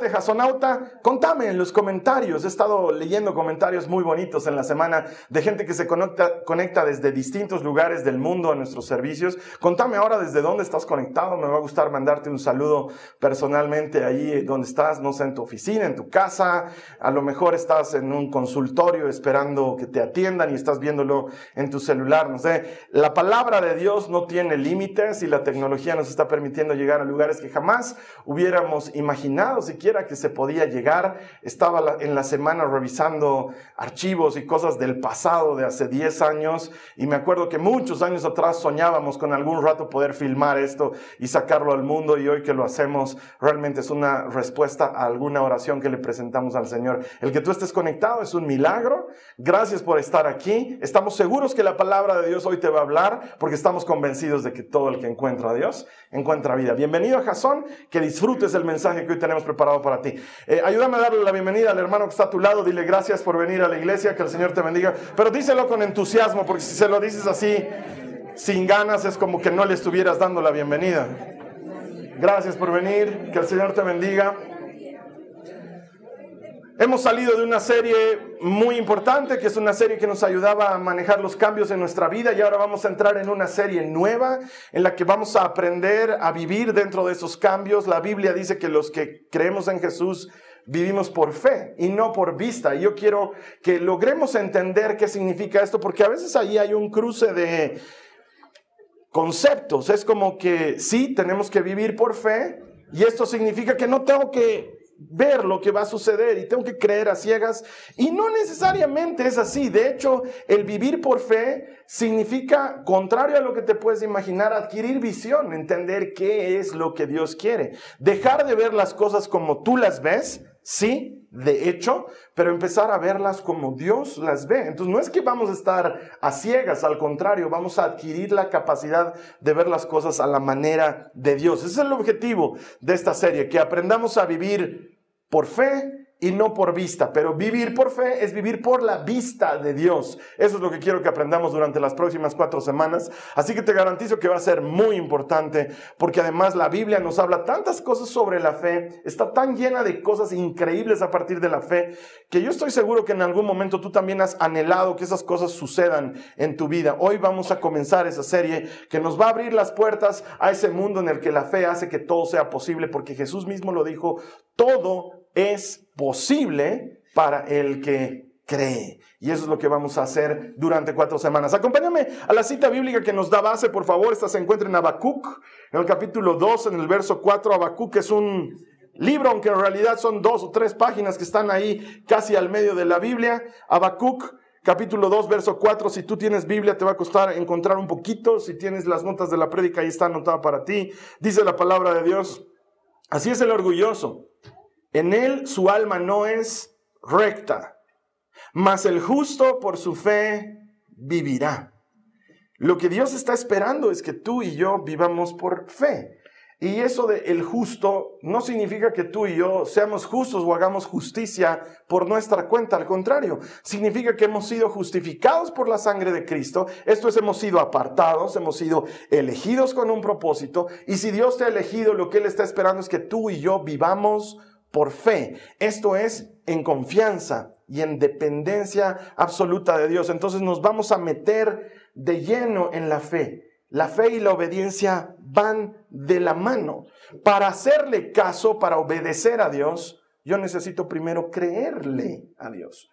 Conectarte, Jasonauta. Contame en los comentarios. He estado leyendo comentarios muy bonitos en la semana de gente que se conecta, conecta desde distintos lugares del mundo a nuestros servicios. Contame ahora desde dónde estás conectado. Me va a gustar mandarte un saludo personalmente ahí donde estás, no sé, en tu oficina, en tu casa. A lo mejor estás en un consultorio esperando que te atiendan y estás viéndolo en tu celular. No sé. La palabra de Dios no tiene límites y la tecnología nos está permitiendo llegar a lugares que jamás hubiéramos imaginado imaginado que se podía llegar. Estaba en la semana revisando archivos y cosas del pasado de hace 10 años y me acuerdo que muchos años atrás soñábamos con algún rato poder filmar esto y sacarlo al mundo y hoy que lo hacemos realmente es una respuesta a alguna oración que le presentamos al Señor. El que tú estés conectado es un milagro. Gracias por estar aquí. Estamos seguros que la palabra de Dios hoy te va a hablar porque estamos convencidos de que todo el que encuentra a Dios encuentra vida. Bienvenido a Jasón, que disfrutes el mensaje que hoy tenemos preparado para ti. Eh, ayúdame a darle la bienvenida al hermano que está a tu lado. Dile gracias por venir a la iglesia, que el Señor te bendiga. Pero díselo con entusiasmo, porque si se lo dices así, sin ganas, es como que no le estuvieras dando la bienvenida. Gracias por venir, que el Señor te bendiga. Hemos salido de una serie muy importante, que es una serie que nos ayudaba a manejar los cambios en nuestra vida y ahora vamos a entrar en una serie nueva en la que vamos a aprender a vivir dentro de esos cambios. La Biblia dice que los que creemos en Jesús vivimos por fe y no por vista. Y yo quiero que logremos entender qué significa esto, porque a veces ahí hay un cruce de conceptos. Es como que sí, tenemos que vivir por fe y esto significa que no tengo que ver lo que va a suceder y tengo que creer a ciegas. Y no necesariamente es así. De hecho, el vivir por fe significa, contrario a lo que te puedes imaginar, adquirir visión, entender qué es lo que Dios quiere. Dejar de ver las cosas como tú las ves, sí, de hecho, pero empezar a verlas como Dios las ve. Entonces, no es que vamos a estar a ciegas, al contrario, vamos a adquirir la capacidad de ver las cosas a la manera de Dios. Ese es el objetivo de esta serie, que aprendamos a vivir por fe y no por vista, pero vivir por fe es vivir por la vista de Dios. Eso es lo que quiero que aprendamos durante las próximas cuatro semanas. Así que te garantizo que va a ser muy importante, porque además la Biblia nos habla tantas cosas sobre la fe, está tan llena de cosas increíbles a partir de la fe, que yo estoy seguro que en algún momento tú también has anhelado que esas cosas sucedan en tu vida. Hoy vamos a comenzar esa serie que nos va a abrir las puertas a ese mundo en el que la fe hace que todo sea posible, porque Jesús mismo lo dijo, todo es posible para el que cree. Y eso es lo que vamos a hacer durante cuatro semanas. Acompáñame a la cita bíblica que nos da base, por favor. Esta se encuentra en Habacuc, en el capítulo 2, en el verso 4. Habacuc es un libro, aunque en realidad son dos o tres páginas que están ahí casi al medio de la Biblia. Habacuc, capítulo 2, verso 4. Si tú tienes Biblia, te va a costar encontrar un poquito. Si tienes las notas de la prédica, ahí está anotada para ti. Dice la palabra de Dios. Así es el orgulloso en él su alma no es recta, mas el justo por su fe vivirá. Lo que Dios está esperando es que tú y yo vivamos por fe. Y eso de el justo no significa que tú y yo seamos justos o hagamos justicia por nuestra cuenta, al contrario, significa que hemos sido justificados por la sangre de Cristo, esto es, hemos sido apartados, hemos sido elegidos con un propósito, y si Dios te ha elegido, lo que Él está esperando es que tú y yo vivamos por fe. Esto es en confianza y en dependencia absoluta de Dios. Entonces nos vamos a meter de lleno en la fe. La fe y la obediencia van de la mano. Para hacerle caso, para obedecer a Dios, yo necesito primero creerle a Dios.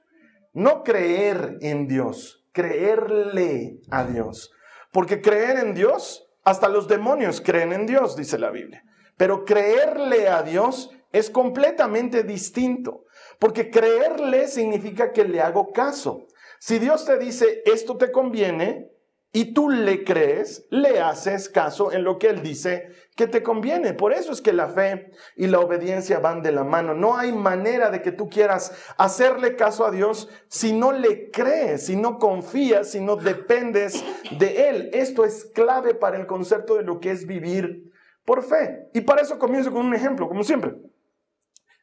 No creer en Dios, creerle a Dios. Porque creer en Dios, hasta los demonios creen en Dios, dice la Biblia. Pero creerle a Dios es completamente distinto, porque creerle significa que le hago caso. Si Dios te dice, esto te conviene, y tú le crees, le haces caso en lo que Él dice que te conviene. Por eso es que la fe y la obediencia van de la mano. No hay manera de que tú quieras hacerle caso a Dios si no le crees, si no confías, si no dependes de Él. Esto es clave para el concepto de lo que es vivir por fe. Y para eso comienzo con un ejemplo, como siempre.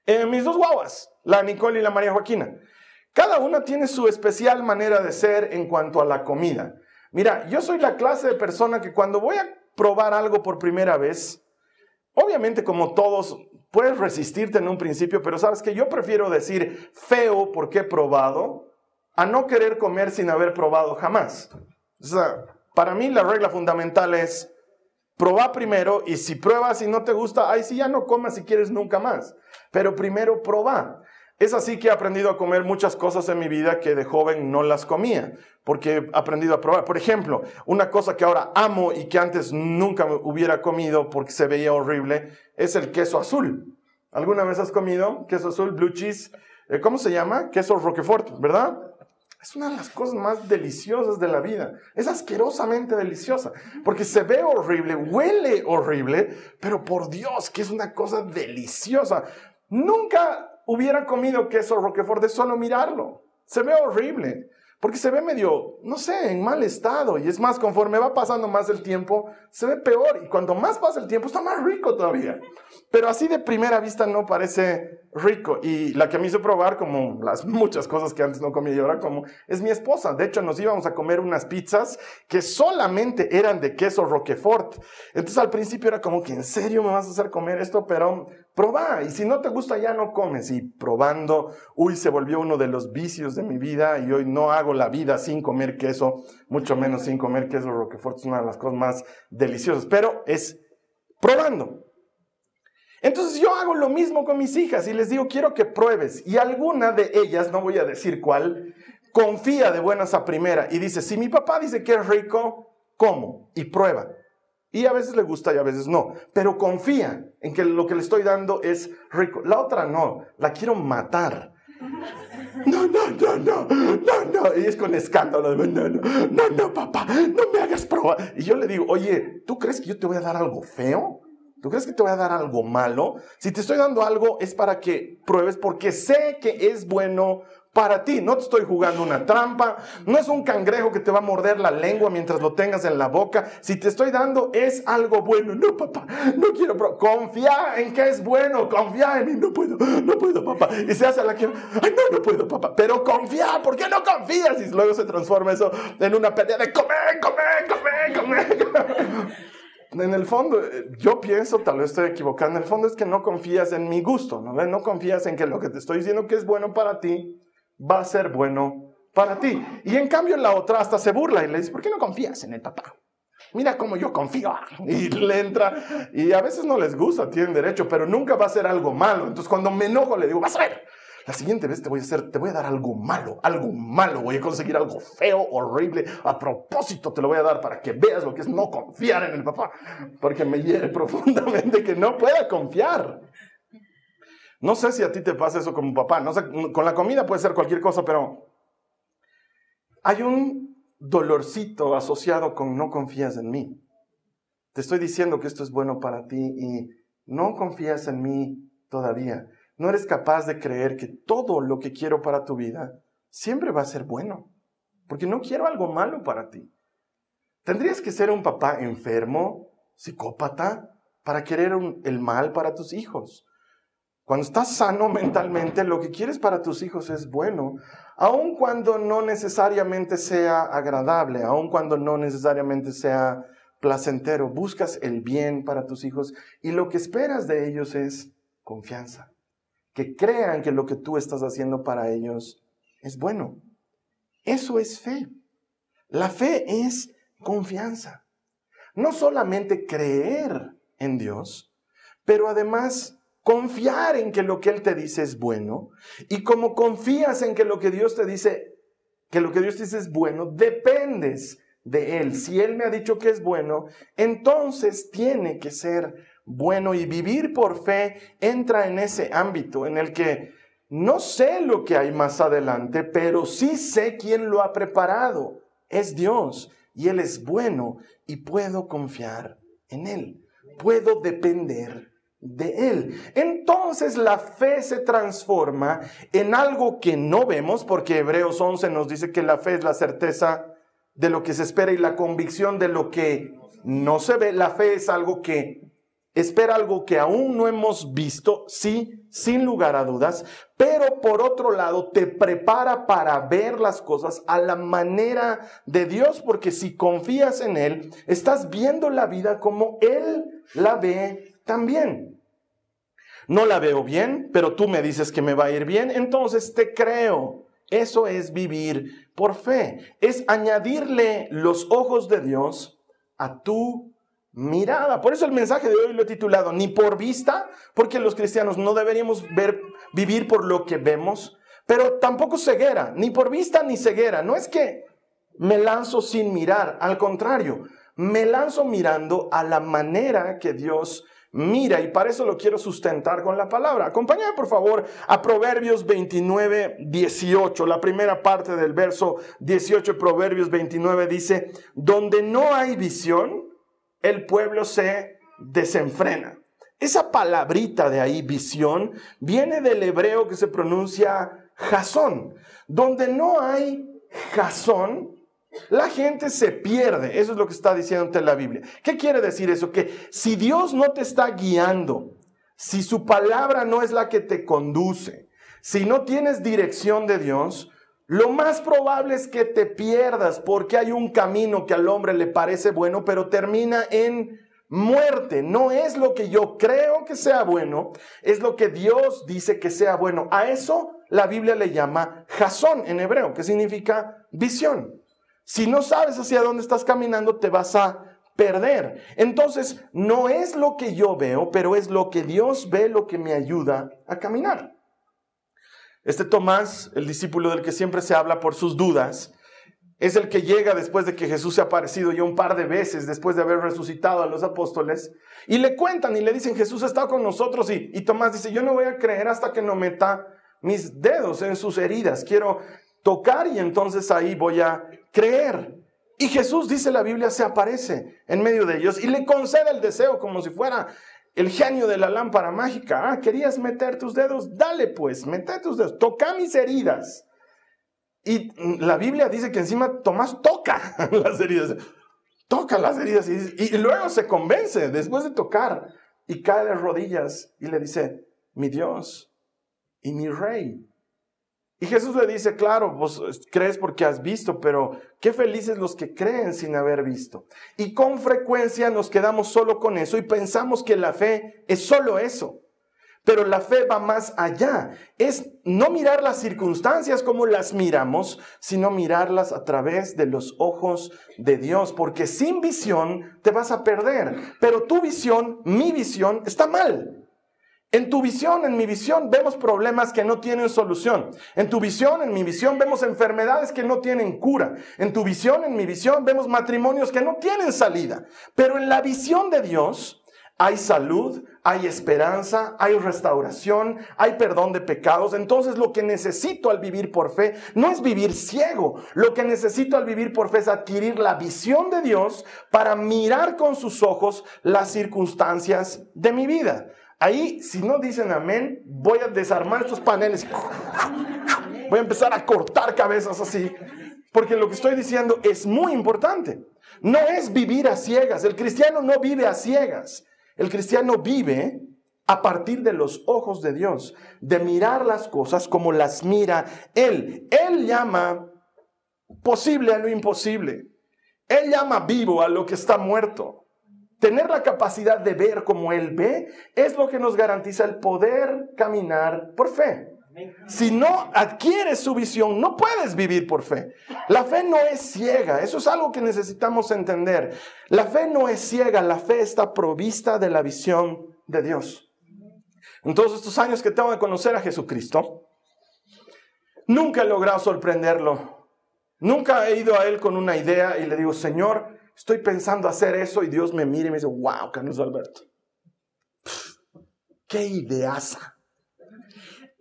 Eh, mis dos guaguas, la Nicole y la María Joaquina. Cada una tiene su especial manera de ser en cuanto a la comida. Mira, yo soy la clase de persona que cuando voy a probar algo por primera vez, obviamente como todos, puedes resistirte en un principio, pero sabes que yo prefiero decir feo porque he probado a no querer comer sin haber probado jamás. O sea, para mí la regla fundamental es probar primero y si pruebas y no te gusta, ahí sí ya no comas si quieres nunca más. Pero primero probar. Es así que he aprendido a comer muchas cosas en mi vida que de joven no las comía, porque he aprendido a probar. Por ejemplo, una cosa que ahora amo y que antes nunca hubiera comido porque se veía horrible, es el queso azul. ¿Alguna vez has comido queso azul, blue cheese? Eh, ¿Cómo se llama? Queso Roquefort, ¿verdad? Es una de las cosas más deliciosas de la vida. Es asquerosamente deliciosa, porque se ve horrible, huele horrible, pero por Dios que es una cosa deliciosa. Nunca hubiera comido queso Roquefort de solo mirarlo. Se ve horrible, porque se ve medio, no sé, en mal estado. Y es más, conforme va pasando más el tiempo, se ve peor. Y cuando más pasa el tiempo, está más rico todavía. Pero así de primera vista no parece rico. Y la que me hizo probar, como las muchas cosas que antes no comía y ahora como, es mi esposa. De hecho, nos íbamos a comer unas pizzas que solamente eran de queso Roquefort. Entonces al principio era como que, ¿en serio me vas a hacer comer esto? Pero Proba, y si no te gusta ya no comes. Y probando, uy, se volvió uno de los vicios de mi vida y hoy no hago la vida sin comer queso, mucho menos sin comer queso Roquefort, es una de las cosas más deliciosas, pero es probando. Entonces yo hago lo mismo con mis hijas y les digo, quiero que pruebes. Y alguna de ellas, no voy a decir cuál, confía de buenas a primera y dice, si mi papá dice que es rico, ¿cómo? Y prueba. Y a veces le gusta y a veces no, pero confía en que lo que le estoy dando es rico. La otra no, la quiero matar. No, no, no, no, no, no. Y es con escándalo. No, no, no, no, papá, no me hagas probar. Y yo le digo, oye, ¿tú crees que yo te voy a dar algo feo? ¿Tú crees que te voy a dar algo malo? Si te estoy dando algo es para que pruebes porque sé que es bueno para ti. No te estoy jugando una trampa, no es un cangrejo que te va a morder la lengua mientras lo tengas en la boca. Si te estoy dando es algo bueno. No, papá, no quiero. Confía en que es bueno, confía en mí. No puedo, no puedo, papá. Y se hace la que, ay, no, no puedo, papá. Pero confía, ¿por qué no confías? Y luego se transforma eso en una pelea de comer, comer, comer, comer. En el fondo, yo pienso, tal vez estoy equivocado, en el fondo es que no confías en mi gusto, ¿no? No confías en que lo que te estoy diciendo que es bueno para ti, va a ser bueno para ti. Y en cambio la otra hasta se burla y le dice, ¿por qué no confías en el papá? Mira cómo yo confío. Y le entra. Y a veces no les gusta, tienen derecho, pero nunca va a ser algo malo. Entonces cuando me enojo le digo, vas a ver, la siguiente vez te voy a hacer, te voy a dar algo malo, algo malo. Voy a conseguir algo feo, horrible. A propósito te lo voy a dar para que veas lo que es no confiar en el papá. Porque me hiere profundamente que no pueda confiar. No sé si a ti te pasa eso como papá. Con la comida puede ser cualquier cosa, pero hay un dolorcito asociado con no confías en mí. Te estoy diciendo que esto es bueno para ti y no confías en mí todavía. No eres capaz de creer que todo lo que quiero para tu vida siempre va a ser bueno, porque no quiero algo malo para ti. Tendrías que ser un papá enfermo, psicópata, para querer el mal para tus hijos. Cuando estás sano mentalmente, lo que quieres para tus hijos es bueno, aun cuando no necesariamente sea agradable, aun cuando no necesariamente sea placentero. Buscas el bien para tus hijos y lo que esperas de ellos es confianza. Que crean que lo que tú estás haciendo para ellos es bueno. Eso es fe. La fe es confianza. No solamente creer en Dios, pero además confiar en que lo que Él te dice es bueno. Y como confías en que lo que Dios te dice, que lo que Dios te dice es bueno, dependes de Él. Si Él me ha dicho que es bueno, entonces tiene que ser bueno y vivir por fe entra en ese ámbito en el que no sé lo que hay más adelante, pero sí sé quién lo ha preparado. Es Dios y Él es bueno y puedo confiar en Él. Puedo depender de Él. Entonces la fe se transforma en algo que no vemos, porque Hebreos 11 nos dice que la fe es la certeza de lo que se espera y la convicción de lo que no se ve. La fe es algo que espera algo que aún no hemos visto, sí, sin lugar a dudas, pero por otro lado te prepara para ver las cosas a la manera de Dios, porque si confías en Él, estás viendo la vida como Él la ve también. No la veo bien, pero tú me dices que me va a ir bien, entonces te creo. Eso es vivir por fe, es añadirle los ojos de Dios a tu mirada. Por eso el mensaje de hoy lo he titulado ni por vista, porque los cristianos no deberíamos ver, vivir por lo que vemos, pero tampoco ceguera, ni por vista ni ceguera. No es que me lanzo sin mirar, al contrario, me lanzo mirando a la manera que Dios mira y para eso lo quiero sustentar con la palabra. Acompáñame por favor a Proverbios 29, 18. La primera parte del verso 18 Proverbios 29 dice, donde no hay visión, el pueblo se desenfrena. Esa palabrita de ahí, visión, viene del hebreo que se pronuncia jasón. Donde no hay jasón, la gente se pierde. Eso es lo que está diciendo la Biblia. ¿Qué quiere decir eso? Que si Dios no te está guiando, si su palabra no es la que te conduce, si no tienes dirección de Dios, lo más probable es que te pierdas porque hay un camino que al hombre le parece bueno, pero termina en muerte. No es lo que yo creo que sea bueno, es lo que Dios dice que sea bueno. A eso la Biblia le llama jasón en hebreo, que significa visión. Si no sabes hacia dónde estás caminando, te vas a perder. Entonces, no es lo que yo veo, pero es lo que Dios ve lo que me ayuda a caminar. Este Tomás, el discípulo del que siempre se habla por sus dudas, es el que llega después de que Jesús se ha aparecido ya un par de veces, después de haber resucitado a los apóstoles, y le cuentan y le dicen, Jesús estado con nosotros, y, y Tomás dice, yo no voy a creer hasta que no meta mis dedos en sus heridas, quiero tocar y entonces ahí voy a creer. Y Jesús, dice la Biblia, se aparece en medio de ellos y le concede el deseo como si fuera el genio de la lámpara mágica. Ah, querías meter tus dedos, dale pues, mete tus dedos, toca mis heridas. Y la Biblia dice que encima Tomás toca las heridas, toca las heridas y, y luego se convence después de tocar y cae de rodillas y le dice, mi Dios y mi rey. Y Jesús le dice, claro, vos crees porque has visto, pero qué felices los que creen sin haber visto. Y con frecuencia nos quedamos solo con eso y pensamos que la fe es solo eso. Pero la fe va más allá. Es no mirar las circunstancias como las miramos, sino mirarlas a través de los ojos de Dios. Porque sin visión te vas a perder. Pero tu visión, mi visión, está mal. En tu visión, en mi visión, vemos problemas que no tienen solución. En tu visión, en mi visión, vemos enfermedades que no tienen cura. En tu visión, en mi visión, vemos matrimonios que no tienen salida. Pero en la visión de Dios hay salud, hay esperanza, hay restauración, hay perdón de pecados. Entonces lo que necesito al vivir por fe no es vivir ciego. Lo que necesito al vivir por fe es adquirir la visión de Dios para mirar con sus ojos las circunstancias de mi vida. Ahí, si no dicen amén, voy a desarmar estos paneles. Voy a empezar a cortar cabezas así. Porque lo que estoy diciendo es muy importante. No es vivir a ciegas. El cristiano no vive a ciegas. El cristiano vive a partir de los ojos de Dios, de mirar las cosas como las mira Él. Él llama posible a lo imposible. Él llama vivo a lo que está muerto. Tener la capacidad de ver como Él ve es lo que nos garantiza el poder caminar por fe. Si no adquieres su visión, no puedes vivir por fe. La fe no es ciega, eso es algo que necesitamos entender. La fe no es ciega, la fe está provista de la visión de Dios. En todos estos años que tengo de conocer a Jesucristo, nunca he logrado sorprenderlo. Nunca he ido a Él con una idea y le digo, Señor, estoy pensando hacer eso y Dios me mira y me dice, wow, Carlos Alberto, qué ideaza.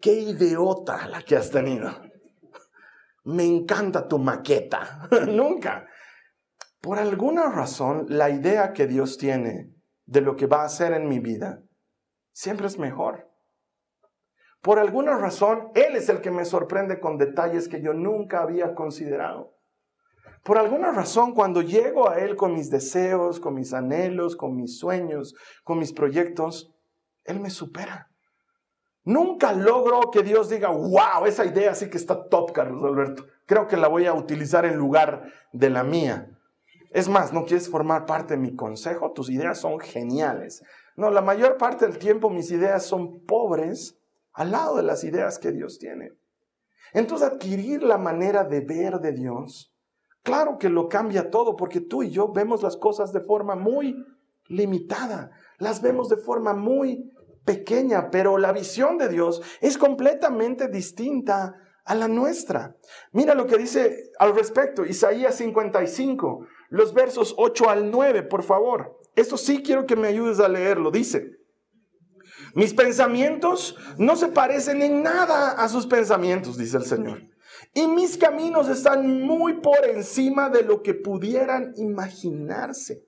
qué idiota la que has tenido. Me encanta tu maqueta. Nunca. Por alguna razón, la idea que Dios tiene de lo que va a hacer en mi vida siempre es mejor. Por alguna razón, Él es el que me sorprende con detalles que yo nunca había considerado. Por alguna razón, cuando llego a Él con mis deseos, con mis anhelos, con mis sueños, con mis proyectos, Él me supera. Nunca logro que Dios diga, wow, esa idea sí que está top, Carlos Alberto. Creo que la voy a utilizar en lugar de la mía. Es más, ¿no quieres formar parte de mi consejo? Tus ideas son geniales. No, la mayor parte del tiempo mis ideas son pobres al lado de las ideas que Dios tiene. Entonces adquirir la manera de ver de Dios, claro que lo cambia todo, porque tú y yo vemos las cosas de forma muy limitada, las vemos de forma muy pequeña, pero la visión de Dios es completamente distinta a la nuestra. Mira lo que dice al respecto, Isaías 55, los versos 8 al 9, por favor. Esto sí quiero que me ayudes a leerlo. Dice, mis pensamientos no se parecen en nada a sus pensamientos, dice el Señor. Y mis caminos están muy por encima de lo que pudieran imaginarse.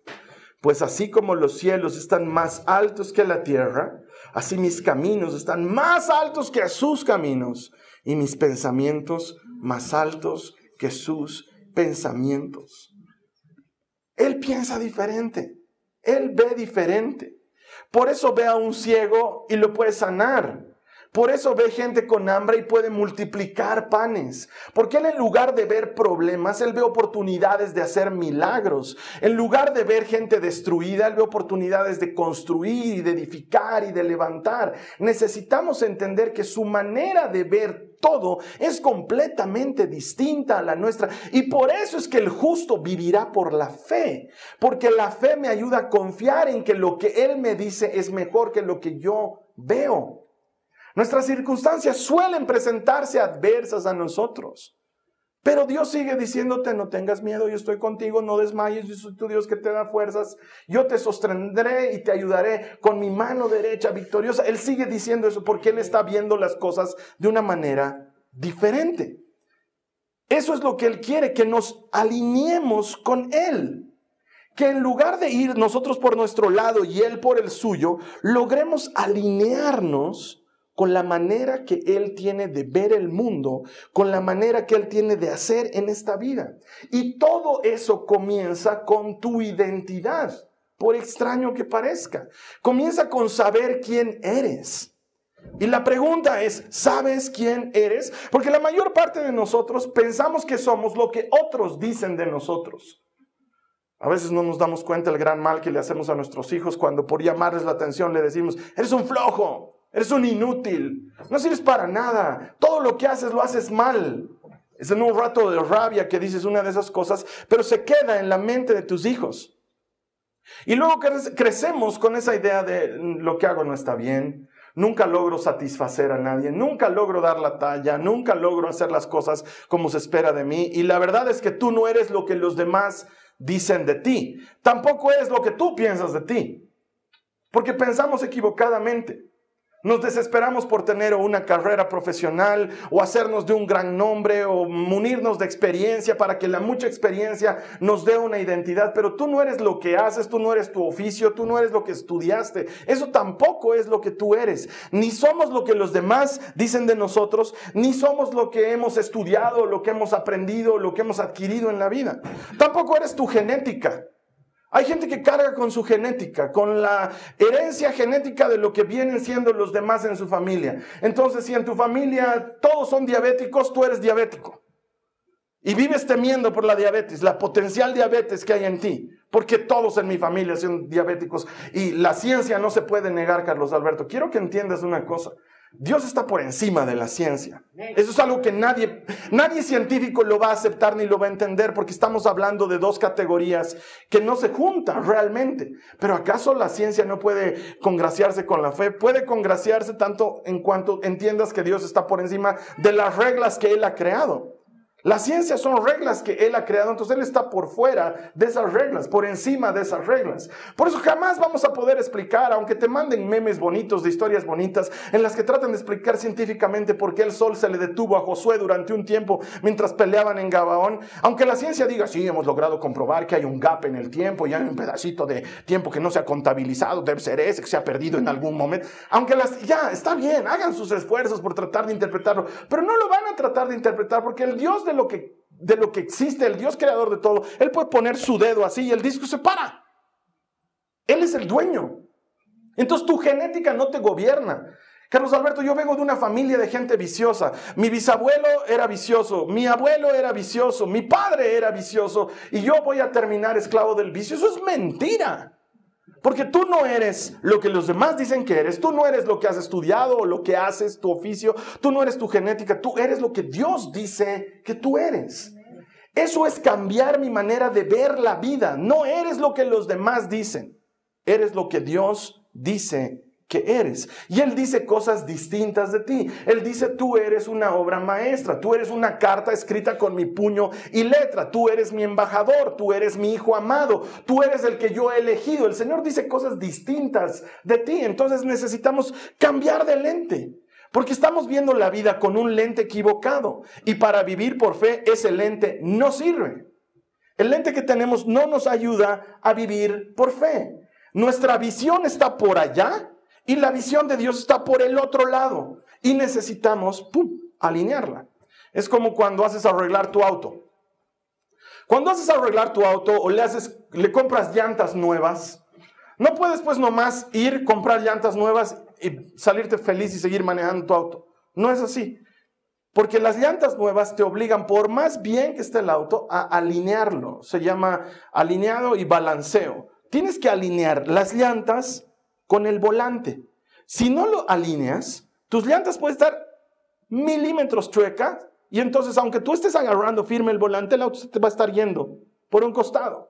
Pues así como los cielos están más altos que la tierra, así mis caminos están más altos que sus caminos y mis pensamientos más altos que sus pensamientos. Él piensa diferente, él ve diferente. Por eso ve a un ciego y lo puede sanar. Por eso ve gente con hambre y puede multiplicar panes. Porque él en lugar de ver problemas, él ve oportunidades de hacer milagros. En lugar de ver gente destruida, él ve oportunidades de construir y de edificar y de levantar. Necesitamos entender que su manera de ver todo es completamente distinta a la nuestra. Y por eso es que el justo vivirá por la fe. Porque la fe me ayuda a confiar en que lo que él me dice es mejor que lo que yo veo. Nuestras circunstancias suelen presentarse adversas a nosotros. Pero Dios sigue diciéndote, no tengas miedo, yo estoy contigo, no desmayes, yo soy tu Dios que te da fuerzas, yo te sostendré y te ayudaré con mi mano derecha victoriosa. Él sigue diciendo eso porque Él está viendo las cosas de una manera diferente. Eso es lo que Él quiere, que nos alineemos con Él. Que en lugar de ir nosotros por nuestro lado y Él por el suyo, logremos alinearnos con la manera que Él tiene de ver el mundo, con la manera que Él tiene de hacer en esta vida. Y todo eso comienza con tu identidad, por extraño que parezca. Comienza con saber quién eres. Y la pregunta es, ¿sabes quién eres? Porque la mayor parte de nosotros pensamos que somos lo que otros dicen de nosotros. A veces no nos damos cuenta del gran mal que le hacemos a nuestros hijos cuando por llamarles la atención le decimos, eres un flojo, Eres un inútil. No sirves para nada. Todo lo que haces lo haces mal. Es en un rato de rabia que dices una de esas cosas, pero se queda en la mente de tus hijos. Y luego crecemos con esa idea de mm, lo que hago no está bien, nunca logro satisfacer a nadie, nunca logro dar la talla, nunca logro hacer las cosas como se espera de mí. Y la verdad es que tú no eres lo que los demás dicen de ti, tampoco es lo que tú piensas de ti, porque pensamos equivocadamente. Nos desesperamos por tener una carrera profesional o hacernos de un gran nombre o munirnos de experiencia para que la mucha experiencia nos dé una identidad, pero tú no eres lo que haces, tú no eres tu oficio, tú no eres lo que estudiaste, eso tampoco es lo que tú eres, ni somos lo que los demás dicen de nosotros, ni somos lo que hemos estudiado, lo que hemos aprendido, lo que hemos adquirido en la vida, tampoco eres tu genética. Hay gente que carga con su genética, con la herencia genética de lo que vienen siendo los demás en su familia. Entonces, si en tu familia todos son diabéticos, tú eres diabético. Y vives temiendo por la diabetes, la potencial diabetes que hay en ti, porque todos en mi familia son diabéticos y la ciencia no se puede negar, Carlos Alberto. Quiero que entiendas una cosa. Dios está por encima de la ciencia. Eso es algo que nadie, nadie científico lo va a aceptar ni lo va a entender porque estamos hablando de dos categorías que no se juntan realmente. Pero ¿acaso la ciencia no puede congraciarse con la fe? Puede congraciarse tanto en cuanto entiendas que Dios está por encima de las reglas que Él ha creado. La ciencia son reglas que Él ha creado, entonces Él está por fuera de esas reglas, por encima de esas reglas. Por eso jamás vamos a poder explicar, aunque te manden memes bonitos de historias bonitas, en las que tratan de explicar científicamente por qué el sol se le detuvo a Josué durante un tiempo mientras peleaban en Gabaón, aunque la ciencia diga, sí, hemos logrado comprobar que hay un gap en el tiempo, y hay un pedacito de tiempo que no se ha contabilizado, debe ser ese, que se ha perdido en algún momento, aunque las, ya, está bien, hagan sus esfuerzos por tratar de interpretarlo, pero no lo van a tratar de interpretar porque el Dios de lo que, de lo que existe, el Dios creador de todo, Él puede poner su dedo así y el disco se para. Él es el dueño. Entonces tu genética no te gobierna. Carlos Alberto, yo vengo de una familia de gente viciosa. Mi bisabuelo era vicioso, mi abuelo era vicioso, mi padre era vicioso y yo voy a terminar esclavo del vicio. Eso es mentira. Porque tú no eres lo que los demás dicen que eres, tú no eres lo que has estudiado o lo que haces, tu oficio, tú no eres tu genética, tú eres lo que Dios dice que tú eres. Eso es cambiar mi manera de ver la vida. No eres lo que los demás dicen, eres lo que Dios dice que eres. Y Él dice cosas distintas de ti. Él dice, tú eres una obra maestra, tú eres una carta escrita con mi puño y letra, tú eres mi embajador, tú eres mi hijo amado, tú eres el que yo he elegido. El Señor dice cosas distintas de ti. Entonces necesitamos cambiar de lente. Porque estamos viendo la vida con un lente equivocado. Y para vivir por fe, ese lente no sirve. El lente que tenemos no nos ayuda a vivir por fe. Nuestra visión está por allá y la visión de Dios está por el otro lado. Y necesitamos, ¡pum!, alinearla. Es como cuando haces arreglar tu auto. Cuando haces arreglar tu auto o le, haces, le compras llantas nuevas, no puedes pues nomás ir, comprar llantas nuevas y salirte feliz y seguir manejando tu auto. No es así. Porque las llantas nuevas te obligan, por más bien que esté el auto, a alinearlo. Se llama alineado y balanceo. Tienes que alinear las llantas con el volante. Si no lo alineas, tus llantas pueden estar milímetros chuecas y entonces aunque tú estés agarrando firme el volante, el auto se te va a estar yendo por un costado.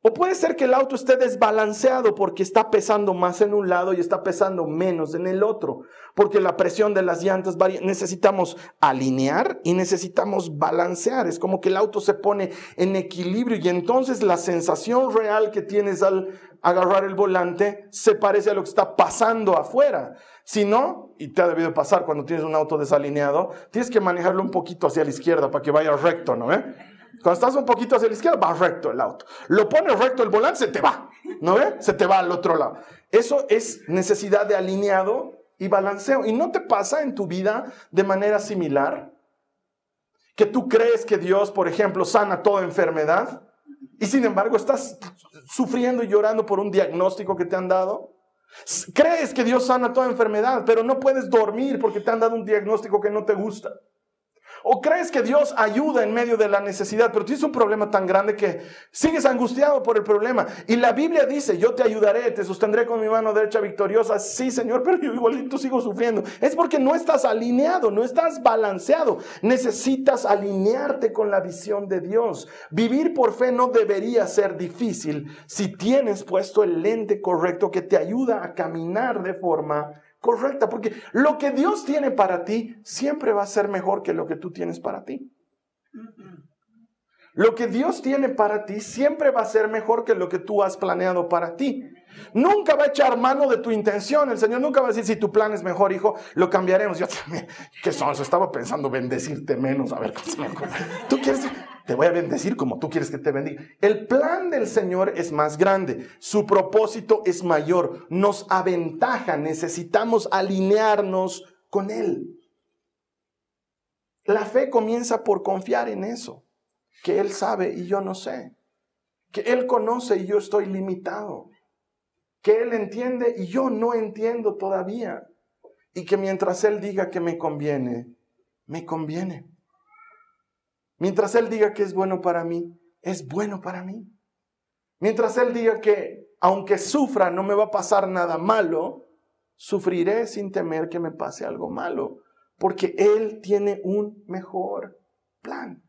O puede ser que el auto esté desbalanceado porque está pesando más en un lado y está pesando menos en el otro, porque la presión de las llantas varía. Necesitamos alinear y necesitamos balancear. Es como que el auto se pone en equilibrio y entonces la sensación real que tienes al agarrar el volante se parece a lo que está pasando afuera. Si no, y te ha debido pasar cuando tienes un auto desalineado, tienes que manejarlo un poquito hacia la izquierda para que vaya recto, ¿no? Eh? Cuando estás un poquito hacia la izquierda, va recto el auto. Lo pones recto el volante, se te va. ¿No ve? Se te va al otro lado. Eso es necesidad de alineado y balanceo. ¿Y no te pasa en tu vida de manera similar? Que tú crees que Dios, por ejemplo, sana toda enfermedad y sin embargo estás sufriendo y llorando por un diagnóstico que te han dado. Crees que Dios sana toda enfermedad, pero no puedes dormir porque te han dado un diagnóstico que no te gusta. ¿O crees que Dios ayuda en medio de la necesidad, pero tienes un problema tan grande que sigues angustiado por el problema? Y la Biblia dice, yo te ayudaré, te sostendré con mi mano derecha victoriosa. Sí, Señor, pero yo igualito sigo sufriendo. Es porque no estás alineado, no estás balanceado. Necesitas alinearte con la visión de Dios. Vivir por fe no debería ser difícil si tienes puesto el lente correcto que te ayuda a caminar de forma correcta, porque lo que Dios tiene para ti siempre va a ser mejor que lo que tú tienes para ti. Lo que Dios tiene para ti siempre va a ser mejor que lo que tú has planeado para ti. Nunca va a echar mano de tu intención. El Señor nunca va a decir, si tu plan es mejor, hijo, lo cambiaremos. Yo, ¿qué son? Estaba pensando bendecirte menos. A ver, ¿tú quieres? Te voy a bendecir como tú quieres que te bendiga. El plan del Señor es más grande. Su propósito es mayor. Nos aventaja. Necesitamos alinearnos con Él. La fe comienza por confiar en eso. Que Él sabe y yo no sé. Que Él conoce y yo estoy limitado que Él entiende y yo no entiendo todavía. Y que mientras Él diga que me conviene, me conviene. Mientras Él diga que es bueno para mí, es bueno para mí. Mientras Él diga que aunque sufra no me va a pasar nada malo, sufriré sin temer que me pase algo malo, porque Él tiene un mejor plan.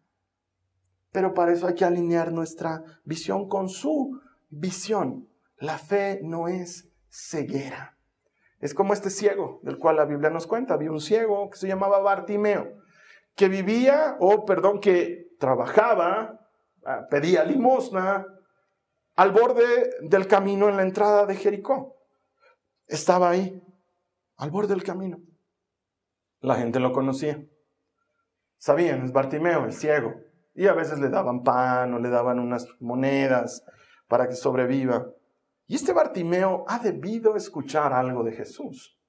Pero para eso hay que alinear nuestra visión con su visión. La fe no es ceguera. Es como este ciego del cual la Biblia nos cuenta. Había un ciego que se llamaba Bartimeo, que vivía, o perdón, que trabajaba, ah, pedía limosna al borde del camino en la entrada de Jericó. Estaba ahí, al borde del camino. La gente lo conocía. Sabían, es Bartimeo, el ciego. Y a veces le daban pan o le daban unas monedas para que sobreviva. Y este Bartimeo ha debido escuchar algo de Jesús.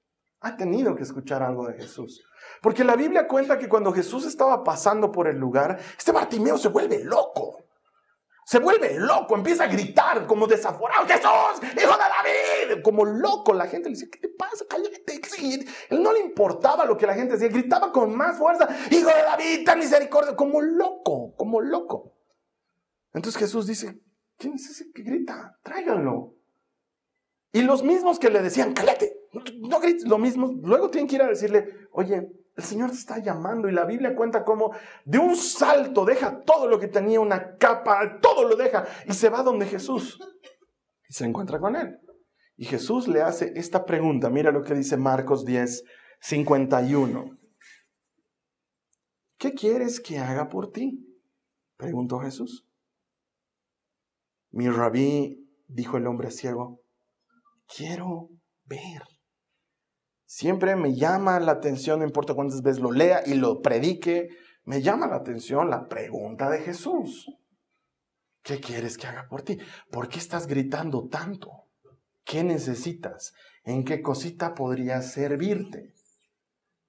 Ha tenido que escuchar algo de Jesús. Porque la Biblia cuenta que cuando Jesús estaba pasando por el lugar, este Bartimeo se vuelve loco. Se vuelve loco, empieza a gritar como desaforado, Jesús, hijo de David, como loco. La gente le dice, ¿qué te pasa? Cállate. él no le importaba lo que la gente decía, gritaba con más fuerza, hijo de David, ten misericordia, como loco, como loco. Entonces Jesús dice, ¿quién es ese que grita? Tráiganlo. Y los mismos que le decían, cállate, no grites, lo mismo, luego tienen que ir a decirle, oye, el Señor te está llamando y la Biblia cuenta cómo de un salto deja todo lo que tenía, una capa, todo lo deja y se va donde Jesús y se encuentra con él. Y Jesús le hace esta pregunta, mira lo que dice Marcos 10, 51. ¿Qué quieres que haga por ti? Preguntó Jesús. Mi rabí, dijo el hombre ciego, quiero ver. Siempre me llama la atención, no importa cuántas veces lo lea y lo predique, me llama la atención la pregunta de Jesús. ¿Qué quieres que haga por ti? ¿Por qué estás gritando tanto? ¿Qué necesitas? ¿En qué cosita podría servirte?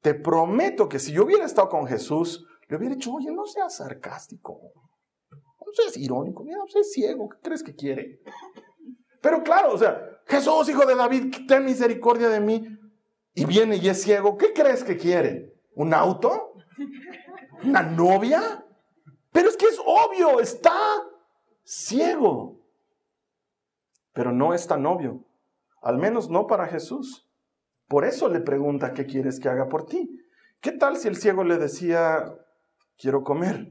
Te prometo que si yo hubiera estado con Jesús, le hubiera dicho, oye, no seas sarcástico, no seas irónico, no seas ciego, ¿qué crees que quiere? Pero claro, o sea, Jesús, hijo de David, ten misericordia de mí y viene y es ciego, ¿qué crees que quiere? ¿Un auto? ¿Una novia? Pero es que es obvio, está ciego. Pero no es tan obvio, al menos no para Jesús. Por eso le pregunta, ¿qué quieres que haga por ti? ¿Qué tal si el ciego le decía, quiero comer?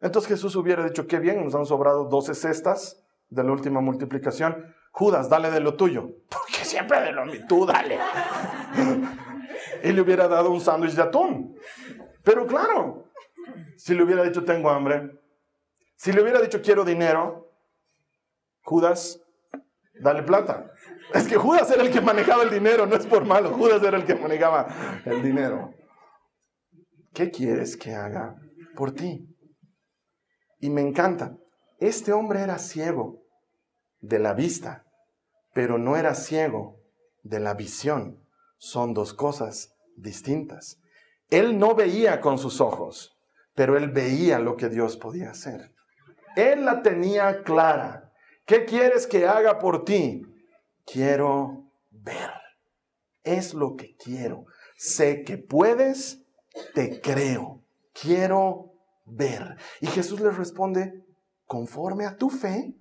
Entonces Jesús hubiera dicho, qué bien, nos han sobrado 12 cestas de la última multiplicación. Judas, dale de lo tuyo. Porque siempre de lo mío, tú dale. y le hubiera dado un sándwich de atún. Pero claro, si le hubiera dicho tengo hambre, si le hubiera dicho quiero dinero, Judas, dale plata. Es que Judas era el que manejaba el dinero, no es por malo, Judas era el que manejaba el dinero. ¿Qué quieres que haga por ti? Y me encanta, este hombre era ciego de la vista, pero no era ciego de la visión. Son dos cosas distintas. Él no veía con sus ojos, pero él veía lo que Dios podía hacer. Él la tenía clara. ¿Qué quieres que haga por ti? Quiero ver. Es lo que quiero. Sé que puedes, te creo. Quiero ver. Y Jesús le responde, conforme a tu fe,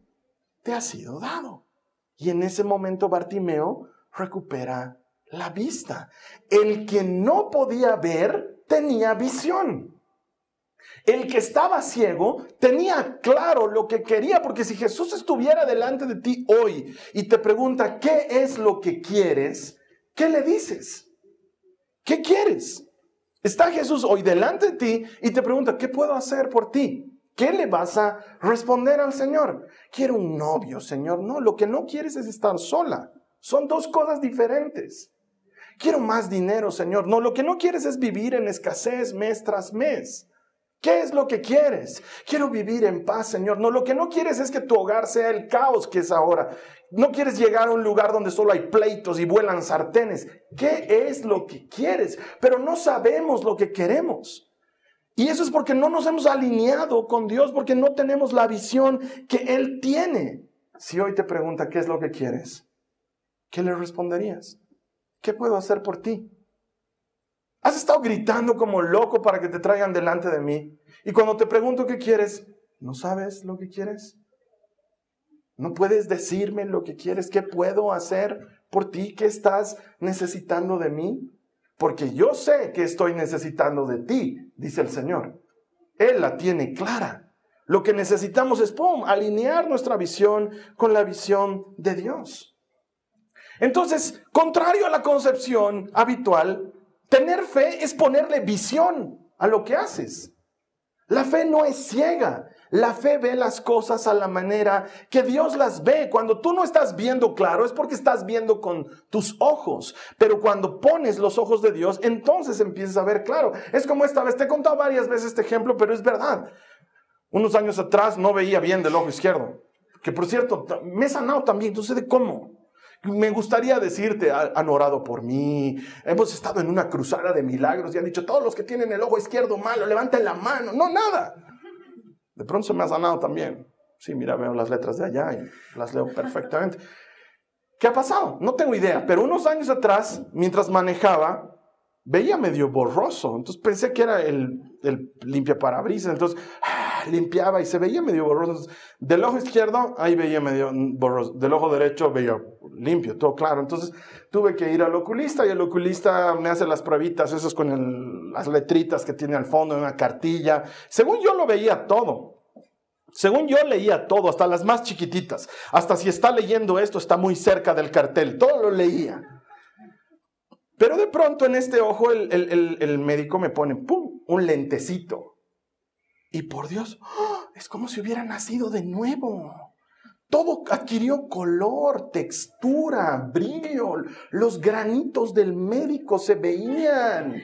te ha sido dado. Y en ese momento Bartimeo recupera la vista. El que no podía ver tenía visión. El que estaba ciego tenía claro lo que quería, porque si Jesús estuviera delante de ti hoy y te pregunta, ¿qué es lo que quieres? ¿Qué le dices? ¿Qué quieres? Está Jesús hoy delante de ti y te pregunta, ¿qué puedo hacer por ti? ¿Qué le vas a responder al Señor? Quiero un novio, Señor. No, lo que no quieres es estar sola. Son dos cosas diferentes. Quiero más dinero, Señor. No, lo que no quieres es vivir en escasez mes tras mes. ¿Qué es lo que quieres? Quiero vivir en paz, Señor. No, lo que no quieres es que tu hogar sea el caos que es ahora. No quieres llegar a un lugar donde solo hay pleitos y vuelan sartenes. ¿Qué es lo que quieres? Pero no sabemos lo que queremos. Y eso es porque no nos hemos alineado con Dios, porque no tenemos la visión que Él tiene. Si hoy te pregunta qué es lo que quieres, ¿qué le responderías? ¿Qué puedo hacer por ti? Has estado gritando como loco para que te traigan delante de mí. Y cuando te pregunto qué quieres, ¿no sabes lo que quieres? ¿No puedes decirme lo que quieres? ¿Qué puedo hacer por ti? ¿Qué estás necesitando de mí? porque yo sé que estoy necesitando de ti, dice el Señor. Él la tiene clara. Lo que necesitamos es, ¡pum!, alinear nuestra visión con la visión de Dios. Entonces, contrario a la concepción habitual, tener fe es ponerle visión a lo que haces. La fe no es ciega. La fe ve las cosas a la manera que Dios las ve. Cuando tú no estás viendo claro es porque estás viendo con tus ojos. Pero cuando pones los ojos de Dios, entonces empiezas a ver claro. Es como esta vez, te he contado varias veces este ejemplo, pero es verdad. Unos años atrás no veía bien del ojo izquierdo. Que por cierto, me he sanado también. Entonces, ¿de cómo? Me gustaría decirte, han orado por mí, hemos estado en una cruzada de milagros y han dicho, todos los que tienen el ojo izquierdo malo, levanten la mano. No, nada. De pronto se me ha sanado también. Sí, mira, veo las letras de allá y las leo perfectamente. ¿Qué ha pasado? No tengo idea, pero unos años atrás, mientras manejaba, veía medio borroso. Entonces pensé que era el, el limpia parabrisas. Entonces limpiaba y se veía medio borroso. del ojo izquierdo, ahí veía medio borroso. Del ojo derecho veía limpio, todo claro. Entonces tuve que ir al oculista y el oculista me hace las pruebitas, esas con las letritas que tiene al fondo, una cartilla. Según yo lo veía todo. Según yo leía todo, hasta las más chiquititas. Hasta si está leyendo esto, está muy cerca del cartel. Todo lo leía. Pero de pronto en este ojo el, médico me pone, ¡pum!, un lentecito. Y por Dios, ¡oh! es como si hubiera nacido de nuevo. Todo adquirió color, textura, brillo. Los granitos del médico se veían.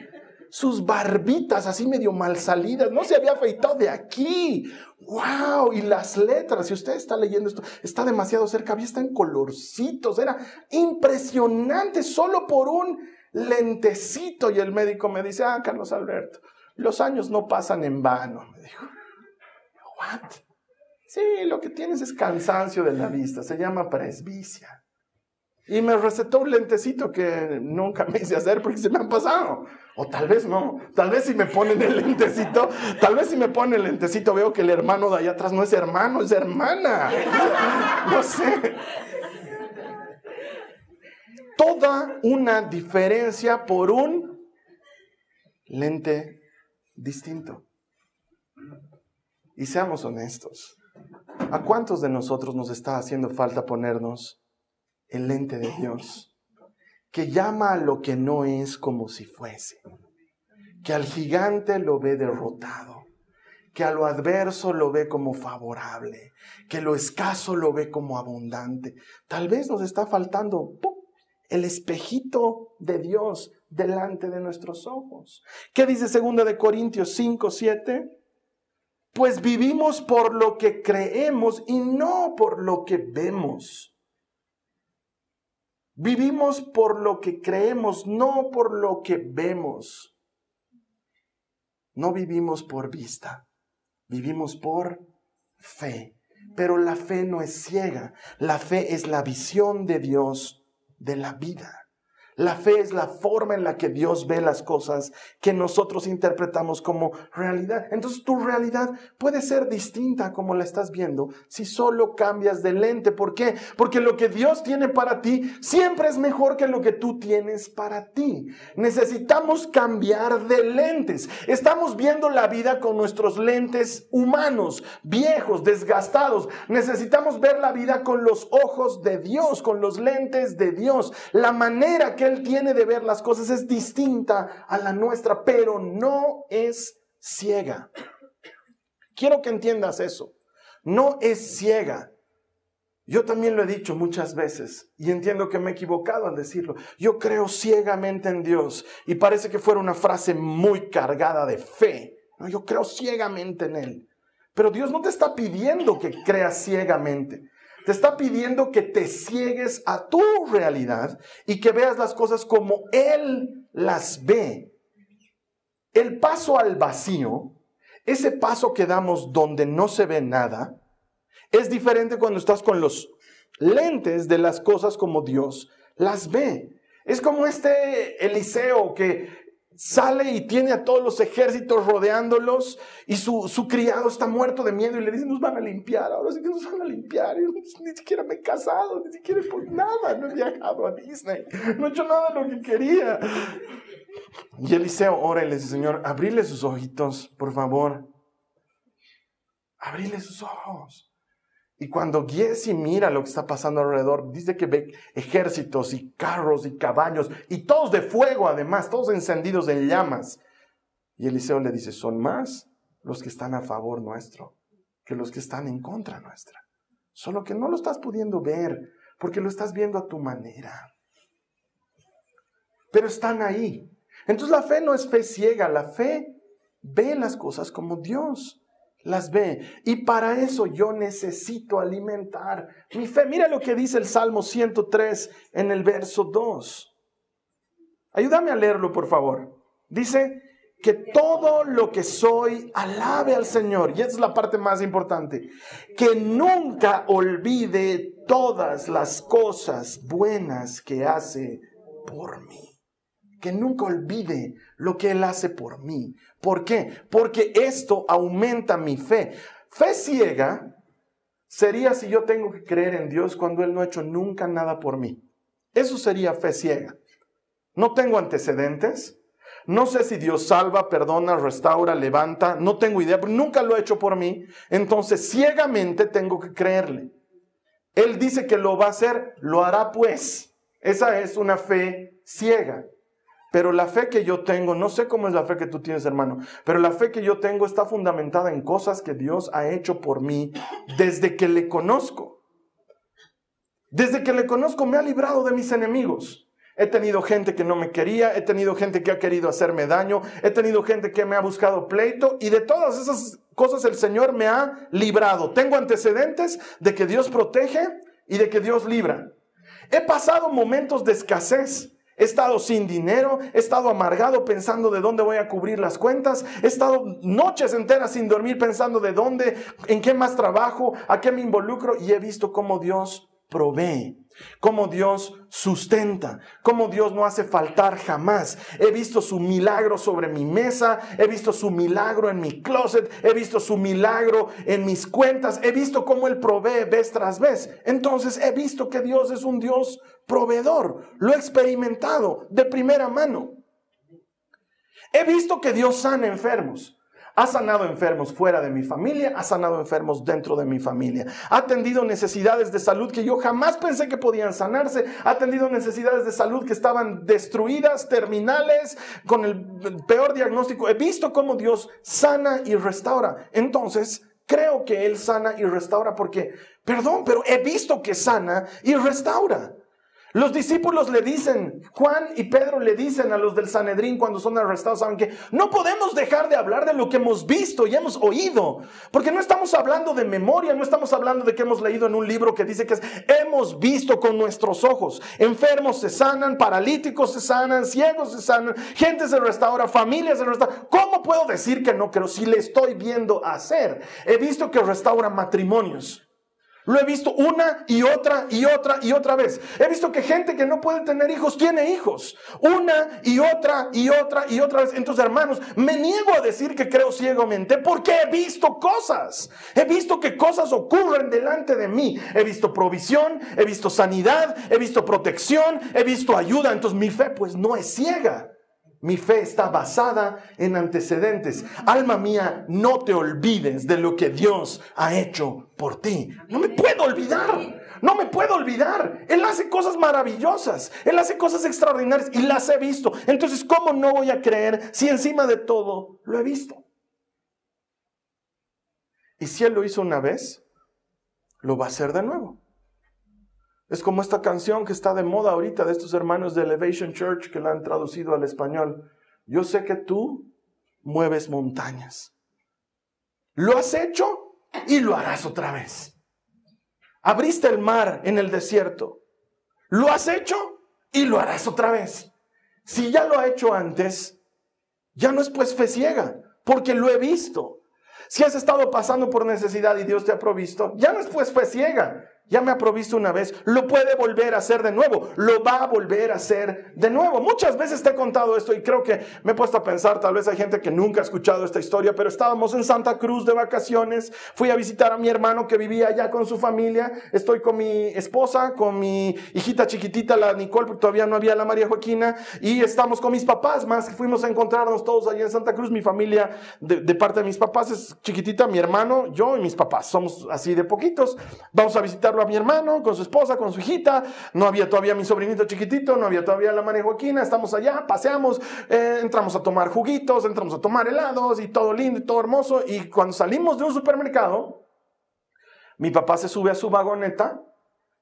Sus barbitas así medio mal salidas. No se había afeitado de aquí. ¡Wow! Y las letras, si usted está leyendo esto, está demasiado cerca. Había está en colorcitos. Era impresionante solo por un lentecito. Y el médico me dice, ah, Carlos Alberto, los años no pasan en vano. Me dijo, ¿what? Sí, lo que tienes es cansancio de la vista, se llama presbicia. Y me recetó un lentecito que nunca me hice hacer porque se me han pasado. O tal vez no. Tal vez si me ponen el lentecito, tal vez si me ponen el lentecito veo que el hermano de allá atrás no es hermano, es hermana. No sé toda una diferencia por un lente distinto. Y seamos honestos, ¿a cuántos de nosotros nos está haciendo falta ponernos el lente de Dios? Que llama a lo que no es como si fuese, que al gigante lo ve derrotado, que a lo adverso lo ve como favorable, que lo escaso lo ve como abundante. Tal vez nos está faltando el espejito de Dios delante de nuestros ojos. ¿Qué dice 2 de Corintios 5, 7? Pues vivimos por lo que creemos y no por lo que vemos. Vivimos por lo que creemos, no por lo que vemos. No vivimos por vista, vivimos por fe. Pero la fe no es ciega, la fe es la visión de Dios de la vida. La fe es la forma en la que Dios ve las cosas que nosotros interpretamos como realidad. Entonces tu realidad puede ser distinta como la estás viendo si solo cambias de lente. ¿Por qué? Porque lo que Dios tiene para ti siempre es mejor que lo que tú tienes para ti. Necesitamos cambiar de lentes. Estamos viendo la vida con nuestros lentes humanos, viejos, desgastados. Necesitamos ver la vida con los ojos de Dios, con los lentes de Dios. La manera que él tiene de ver las cosas es distinta a la nuestra, pero no es ciega. Quiero que entiendas eso. No es ciega. Yo también lo he dicho muchas veces y entiendo que me he equivocado al decirlo. Yo creo ciegamente en Dios y parece que fuera una frase muy cargada de fe. No, yo creo ciegamente en Él. Pero Dios no te está pidiendo que creas ciegamente. Te está pidiendo que te ciegues a tu realidad y que veas las cosas como Él las ve. El paso al vacío, ese paso que damos donde no se ve nada, es diferente cuando estás con los lentes de las cosas como Dios las ve. Es como este Eliseo que sale y tiene a todos los ejércitos rodeándolos y su, su, criado está muerto de miedo y le dice, nos van a limpiar, ahora sí que nos van a limpiar. Ni siquiera me he casado, ni siquiera por nada, no he viajado a Disney, no he hecho nada de lo que quería. Y Eliseo ora y le dice, Señor, abrile sus ojitos, por favor. Abrile sus ojos. Y cuando Giesi mira lo que está pasando alrededor, dice que ve ejércitos y carros y caballos y todos de fuego además, todos encendidos en llamas. Y Eliseo le dice, son más los que están a favor nuestro que los que están en contra nuestra. Solo que no lo estás pudiendo ver porque lo estás viendo a tu manera. Pero están ahí. Entonces la fe no es fe ciega, la fe ve las cosas como Dios las ve. Y para eso yo necesito alimentar mi fe. Mira lo que dice el Salmo 103 en el verso 2. Ayúdame a leerlo, por favor. Dice que todo lo que soy alabe al Señor. Y esa es la parte más importante. Que nunca olvide todas las cosas buenas que hace por mí que nunca olvide lo que Él hace por mí. ¿Por qué? Porque esto aumenta mi fe. Fe ciega sería si yo tengo que creer en Dios cuando Él no ha hecho nunca nada por mí. Eso sería fe ciega. No tengo antecedentes. No sé si Dios salva, perdona, restaura, levanta. No tengo idea, nunca lo ha hecho por mí. Entonces, ciegamente tengo que creerle. Él dice que lo va a hacer, lo hará pues. Esa es una fe ciega. Pero la fe que yo tengo, no sé cómo es la fe que tú tienes, hermano, pero la fe que yo tengo está fundamentada en cosas que Dios ha hecho por mí desde que le conozco. Desde que le conozco me ha librado de mis enemigos. He tenido gente que no me quería, he tenido gente que ha querido hacerme daño, he tenido gente que me ha buscado pleito y de todas esas cosas el Señor me ha librado. Tengo antecedentes de que Dios protege y de que Dios libra. He pasado momentos de escasez He estado sin dinero, he estado amargado pensando de dónde voy a cubrir las cuentas, he estado noches enteras sin dormir pensando de dónde, en qué más trabajo, a qué me involucro y he visto cómo Dios provee, cómo Dios sustenta, cómo Dios no hace faltar jamás. He visto su milagro sobre mi mesa, he visto su milagro en mi closet, he visto su milagro en mis cuentas, he visto cómo Él provee vez tras vez. Entonces he visto que Dios es un Dios proveedor. Lo he experimentado de primera mano. He visto que Dios sana enfermos. Ha sanado enfermos fuera de mi familia, ha sanado enfermos dentro de mi familia. Ha atendido necesidades de salud que yo jamás pensé que podían sanarse. Ha atendido necesidades de salud que estaban destruidas, terminales, con el peor diagnóstico. He visto cómo Dios sana y restaura. Entonces, creo que Él sana y restaura porque, perdón, pero he visto que sana y restaura. Los discípulos le dicen, Juan y Pedro le dicen a los del Sanedrín cuando son arrestados, saben que no podemos dejar de hablar de lo que hemos visto y hemos oído, porque no estamos hablando de memoria, no estamos hablando de que hemos leído en un libro que dice que es, hemos visto con nuestros ojos, enfermos se sanan, paralíticos se sanan, ciegos se sanan, gente se restaura, familias se restauran. ¿Cómo puedo decir que no creo si le estoy viendo hacer? He visto que restaura matrimonios. Lo he visto una y otra y otra y otra vez. He visto que gente que no puede tener hijos tiene hijos. Una y otra y otra y otra vez. Entonces, hermanos, me niego a decir que creo ciegamente porque he visto cosas. He visto que cosas ocurren delante de mí. He visto provisión, he visto sanidad, he visto protección, he visto ayuda. Entonces, mi fe pues no es ciega. Mi fe está basada en antecedentes. Alma mía, no te olvides de lo que Dios ha hecho por ti. No me puedo olvidar. No me puedo olvidar. Él hace cosas maravillosas. Él hace cosas extraordinarias y las he visto. Entonces, ¿cómo no voy a creer si encima de todo lo he visto? Y si Él lo hizo una vez, lo va a hacer de nuevo. Es como esta canción que está de moda ahorita de estos hermanos de Elevation Church que la han traducido al español. Yo sé que tú mueves montañas. Lo has hecho y lo harás otra vez. Abriste el mar en el desierto. Lo has hecho y lo harás otra vez. Si ya lo ha hecho antes, ya no es pues fe ciega, porque lo he visto. Si has estado pasando por necesidad y Dios te ha provisto, ya no es pues fe ciega, ya me ha provisto una vez, lo puede volver a hacer de nuevo, lo va a volver a hacer de nuevo. Muchas veces te he contado esto y creo que me he puesto a pensar, tal vez hay gente que nunca ha escuchado esta historia, pero estábamos en Santa Cruz de vacaciones, fui a visitar a mi hermano que vivía allá con su familia, estoy con mi esposa, con mi hijita chiquitita, la Nicole, porque todavía no había la María Joaquina, y estamos con mis papás, más fuimos a encontrarnos todos allá en Santa Cruz, mi familia de, de parte de mis papás es chiquitita, mi hermano, yo y mis papás, somos así de poquitos, vamos a visitarlo a mi hermano con su esposa, con su hijita. No había todavía mi sobrinito chiquitito, no había todavía la María Joaquina. Estamos allá, paseamos, eh, entramos a tomar juguitos, entramos a tomar helados y todo lindo y todo hermoso. Y cuando salimos de un supermercado, mi papá se sube a su vagoneta,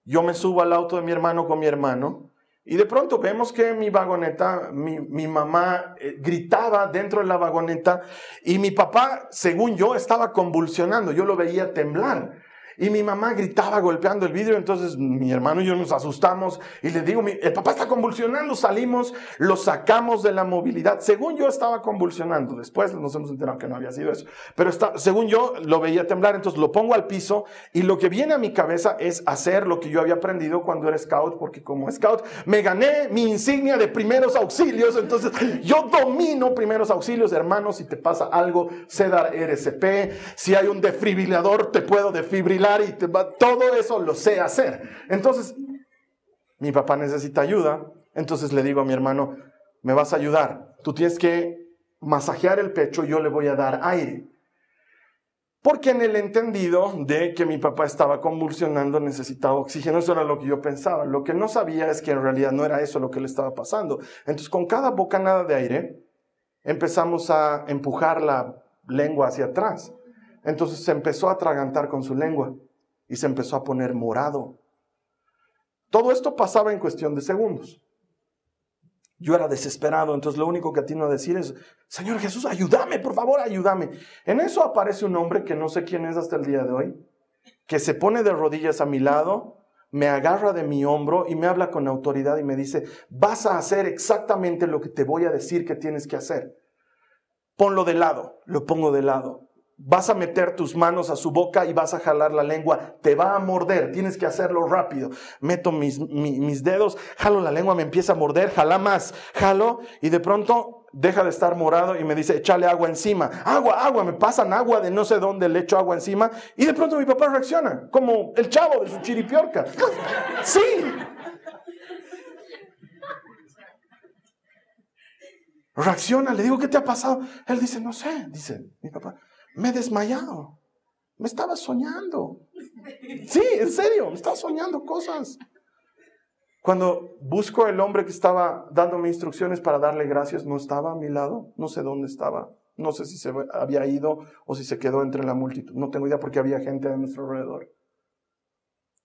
yo me subo al auto de mi hermano con mi hermano. Y de pronto vemos que mi vagoneta, mi, mi, mamá eh, gritaba dentro de la vagoneta y mi papá, según yo, estaba convulsionando. Yo lo veía temblar. Y mi mamá gritaba golpeando el vidrio, entonces mi hermano y yo nos asustamos y le digo, el papá está convulsionando, salimos, lo sacamos de la movilidad. Según yo estaba convulsionando, después nos hemos enterado que no había sido eso, pero está, según yo lo veía temblar, entonces lo pongo al piso y lo que viene a mi cabeza es hacer lo que yo había aprendido cuando era scout, porque como scout me gané mi insignia de primeros auxilios, entonces yo domino primeros auxilios, hermanos, si te pasa algo, sé dar RCP, si hay un defibrilador, te puedo defibrilar y todo eso lo sé hacer. Entonces, mi papá necesita ayuda, entonces le digo a mi hermano, me vas a ayudar, tú tienes que masajear el pecho, yo le voy a dar aire. Porque en el entendido de que mi papá estaba convulsionando necesitaba oxígeno, eso era lo que yo pensaba. Lo que no sabía es que en realidad no era eso lo que le estaba pasando. Entonces, con cada bocanada de aire, empezamos a empujar la lengua hacia atrás. Entonces se empezó a atragantar con su lengua y se empezó a poner morado. Todo esto pasaba en cuestión de segundos. Yo era desesperado, entonces lo único que atino a decir es, Señor Jesús, ayúdame, por favor, ayúdame. En eso aparece un hombre que no sé quién es hasta el día de hoy, que se pone de rodillas a mi lado, me agarra de mi hombro y me habla con autoridad y me dice, vas a hacer exactamente lo que te voy a decir que tienes que hacer. Ponlo de lado, lo pongo de lado vas a meter tus manos a su boca y vas a jalar la lengua, te va a morder, tienes que hacerlo rápido. Meto mis, dedos, jalo la lengua, me empieza a morder, jala más, jalo y de pronto deja de estar morado y me dice, échale agua encima. Agua, agua, me pasan agua de no sé dónde, le echo agua encima y de pronto mi papá reacciona, como el chavo de su chiripiorca. Sí. Reacciona, le digo, ¿qué te ha pasado? Él dice, no sé, dice mi papá me he desmayado. Me estaba soñando. Sí, en serio, me estaba soñando cosas. Cuando busco al hombre que estaba dándome instrucciones para darle gracias, no estaba a mi lado, no sé dónde estaba, no sé si se había ido o si se quedó entre la multitud, no tengo idea porque había gente a nuestro alrededor.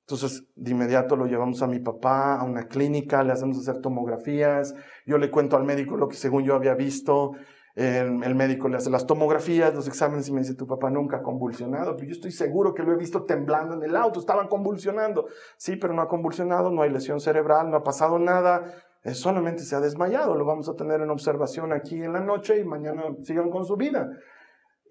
Entonces, de inmediato lo llevamos a mi papá a una clínica, le hacemos hacer tomografías, yo le cuento al médico lo que según yo había visto, el, médico le hace las tomografías, los exámenes y me dice, tu papá nunca ha convulsionado. Pero yo estoy seguro que lo he visto temblando en el auto, estaban convulsionando. Sí, pero no ha convulsionado, no hay lesión cerebral, no ha pasado nada, solamente se ha desmayado. Lo vamos a tener en observación aquí en la noche y mañana sigan con su vida.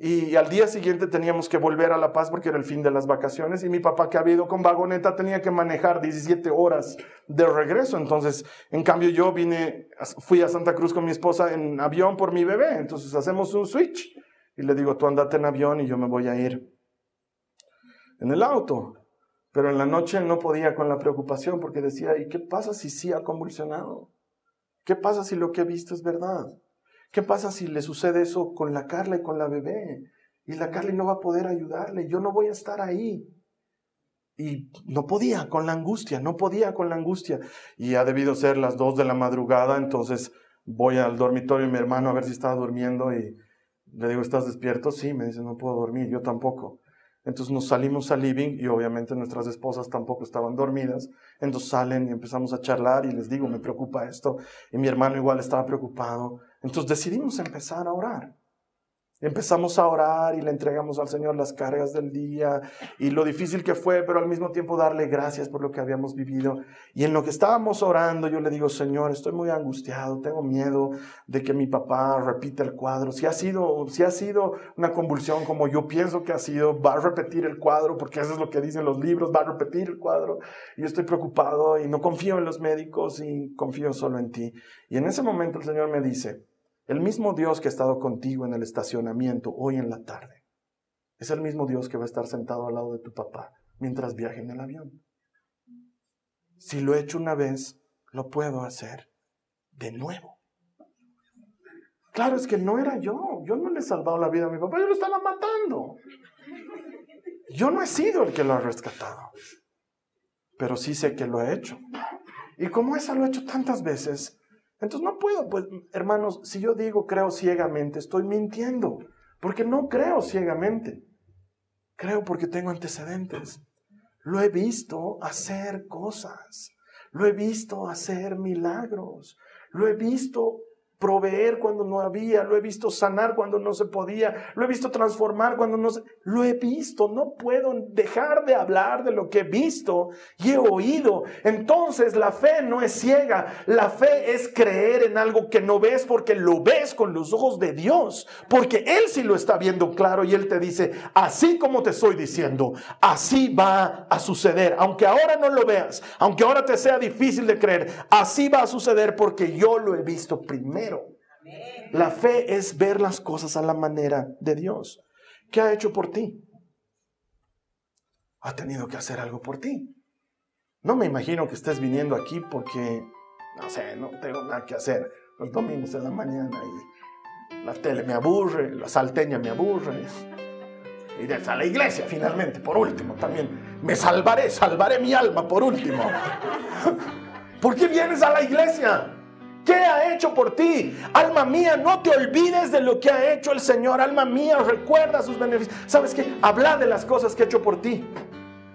Y al día siguiente teníamos que volver a La Paz porque era el fin de las vacaciones y mi papá que había ido con vagoneta tenía que manejar 17 horas de regreso. Entonces, en cambio yo vine, fui a Santa Cruz con mi esposa en avión por mi bebé. Entonces hacemos un switch y le digo, tú andate en avión y yo me voy a ir en el auto. Pero en la noche no podía con la preocupación porque decía, ¿y qué pasa si sí ha convulsionado? ¿Qué pasa si lo que he visto es verdad? ¿Qué pasa si le sucede eso con la Carla y con la bebé? Y la Carla no va a poder ayudarle, yo no voy a estar ahí. Y no podía con la angustia, no podía con la angustia. Y ha debido ser las dos de la madrugada, entonces voy al dormitorio de mi hermano a ver si estaba durmiendo y le digo, ¿estás despierto? Sí, me dice, no puedo dormir, yo tampoco. Entonces nos salimos al living y obviamente nuestras esposas tampoco estaban dormidas. Entonces salen y empezamos a charlar y les digo, me preocupa esto. Y mi hermano igual estaba preocupado. Entonces decidimos empezar a orar. Empezamos a orar y le entregamos al Señor las cargas del día y lo difícil que fue, pero al mismo tiempo darle gracias por lo que habíamos vivido. Y en lo que estábamos orando, yo le digo, Señor, estoy muy angustiado, tengo miedo de que mi papá repita el cuadro. Si ha sido, si ha sido una convulsión como yo pienso que ha sido, va a repetir el cuadro, porque eso es lo que dicen los libros, va a repetir el cuadro. Y yo estoy preocupado y no confío en los médicos y confío solo en ti. Y en ese momento el Señor me dice, el mismo Dios que ha estado contigo en el estacionamiento hoy en la tarde es el mismo Dios que va a estar sentado al lado de tu papá mientras viaje en el avión. Si lo he hecho una vez, lo puedo hacer de nuevo. Claro, es que no era yo. Yo no le he salvado la vida a mi papá, yo lo estaba matando. Yo no he sido el que lo ha rescatado. pero sí sé que lo he hecho. Y como esa lo he hecho tantas veces, entonces no puedo, pues hermanos, si yo digo creo ciegamente, estoy mintiendo, porque no creo ciegamente. Creo porque tengo antecedentes. Lo he visto hacer cosas. Lo he visto hacer milagros. Lo he visto proveer cuando no había, lo he visto sanar cuando no se podía, lo he visto transformar cuando no se... Lo he visto, no puedo dejar de hablar de lo que he visto y he oído. Entonces la fe no es ciega, la fe es creer en algo que no ves porque lo ves con los ojos de Dios, porque Él sí lo está viendo claro y Él te dice, así como te estoy diciendo, así va a suceder, aunque ahora no lo veas, aunque ahora te sea difícil de creer, así va a suceder porque yo lo he visto primero. La fe es ver las cosas a la manera de Dios. ¿Qué ha hecho por ti? Ha tenido que hacer algo por ti. No me imagino que estés viniendo aquí porque, no sé, no tengo nada que hacer los domingos de la mañana y la tele me aburre, la salteña me aburre. Iré a la iglesia finalmente, por último también. Me salvaré, salvaré mi alma por último. ¿Por qué vienes a la iglesia? ¿Qué ha hecho por ti? Alma mía, no te olvides de lo que ha hecho el Señor. Alma mía, recuerda sus beneficios. ¿Sabes qué? Habla de las cosas que ha hecho por ti.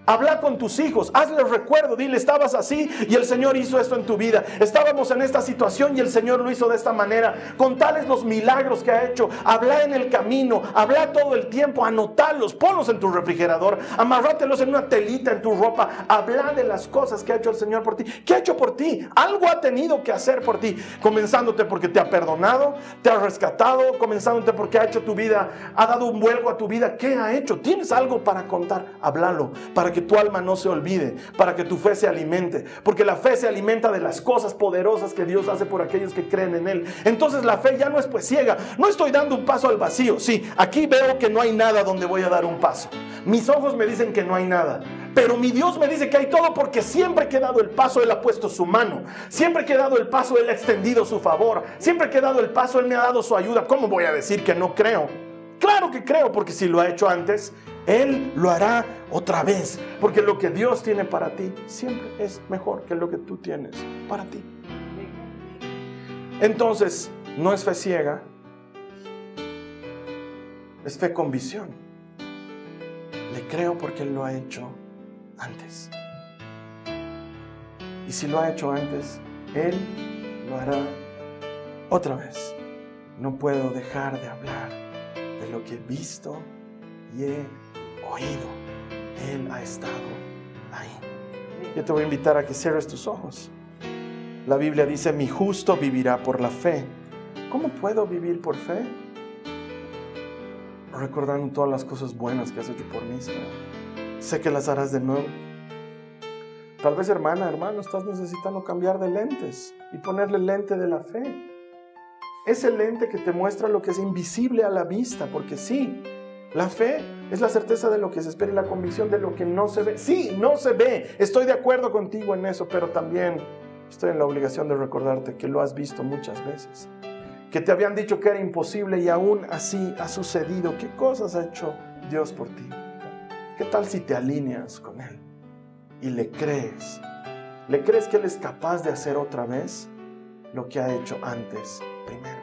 Habla con tus hijos, hazles recuerdo, dile, estabas así y el Señor hizo esto en tu vida. Estábamos en esta situación y el Señor lo hizo de esta manera. Contales los milagros que ha hecho. Habla en el camino, habla todo el tiempo, anotalos, ponlos en tu refrigerador, amarrátelos en una telita en tu ropa. Habla de las cosas que ha hecho el Señor por ti. ¿Qué ha hecho por ti? Algo ha tenido que hacer por ti. Comenzándote porque te ha perdonado, te ha rescatado, comenzándote porque ha hecho tu vida, ha dado un vuelco a tu vida. ¿Qué ha hecho? ¿Tienes algo para contar? Háblalo para que tu alma no se olvide, para que tu fe se alimente, porque la fe se alimenta de las cosas poderosas que Dios hace por aquellos que creen en Él. Entonces la fe ya no es pues ciega, no estoy dando un paso al vacío, sí, aquí veo que no hay nada donde voy a dar un paso. Mis ojos me dicen que no hay nada, pero mi Dios me dice que hay todo porque siempre que he dado el paso Él ha puesto su mano, siempre que he dado el paso Él ha extendido su favor, siempre que he dado el paso Él me ha dado su ayuda. ¿Cómo voy a decir que no creo? Claro que creo, porque si lo ha hecho antes, Él lo hará otra vez. Porque lo que Dios tiene para ti siempre es mejor que lo que tú tienes para ti. Entonces, no es fe ciega, es fe con visión. Le creo porque Él lo ha hecho antes. Y si lo ha hecho antes, Él lo hará otra vez. No puedo dejar de hablar lo que he visto y he oído. Él ha estado ahí. Yo te voy a invitar a que cierres tus ojos. La Biblia dice, mi justo vivirá por la fe. ¿Cómo puedo vivir por fe? Recordando todas las cosas buenas que has hecho por mí, Señor. Sé que las harás de nuevo. Tal vez, hermana, hermano, estás necesitando cambiar de lentes y ponerle lente de la fe. Es el lente que te muestra lo que es invisible a la vista, porque sí, la fe es la certeza de lo que se espera y la convicción de lo que no se ve. Sí, no se ve. Estoy de acuerdo contigo en eso, pero también estoy en la obligación de recordarte que lo has visto muchas veces. Que te habían dicho que era imposible y aún así ha sucedido. ¿Qué cosas ha hecho Dios por ti? ¿Qué tal si te alineas con Él y le crees? ¿Le crees que Él es capaz de hacer otra vez lo que ha hecho antes primero.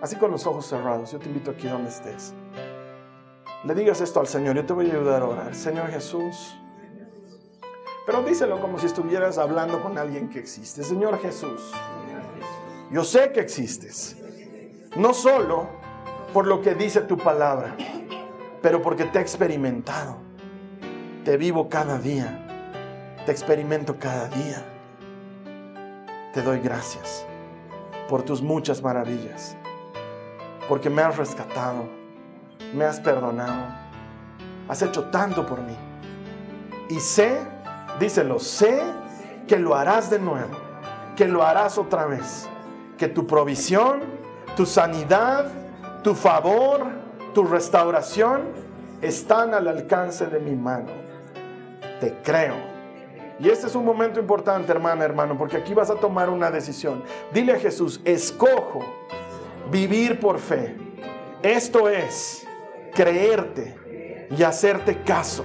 Así con los ojos cerrados, yo te invito aquí donde estés. Le digas esto al Señor, yo te voy a ayudar a orar. Señor Jesús. Pero díselo como si estuvieras hablando con alguien que existe. Señor Jesús, yo sé que existes. No solo por lo que dice tu palabra, pero porque te he experimentado. Te vivo cada día. Te experimento cada día. Te doy gracias por tus muchas maravillas, porque me has rescatado, me has perdonado, has hecho tanto por mí. Y sé, díselo, sé que lo harás de nuevo, que lo harás otra vez, que tu provisión, tu sanidad, tu favor, tu restauración están al alcance de mi mano. Te creo y este es un momento importante, hermana, hermano, porque aquí vas a tomar una decisión. Dile a Jesús, escojo vivir por fe. Esto es creerte y hacerte caso.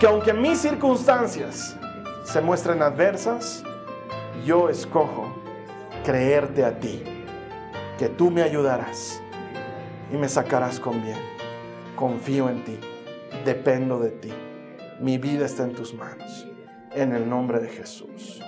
que aunque mis circunstancias se muestren adversas, yo escojo creerte a ti, que tú me ayudarás y me sacarás con bien. Confío en ti, dependo de ti. Mi vida está en tus manos. En el nombre de Jesús.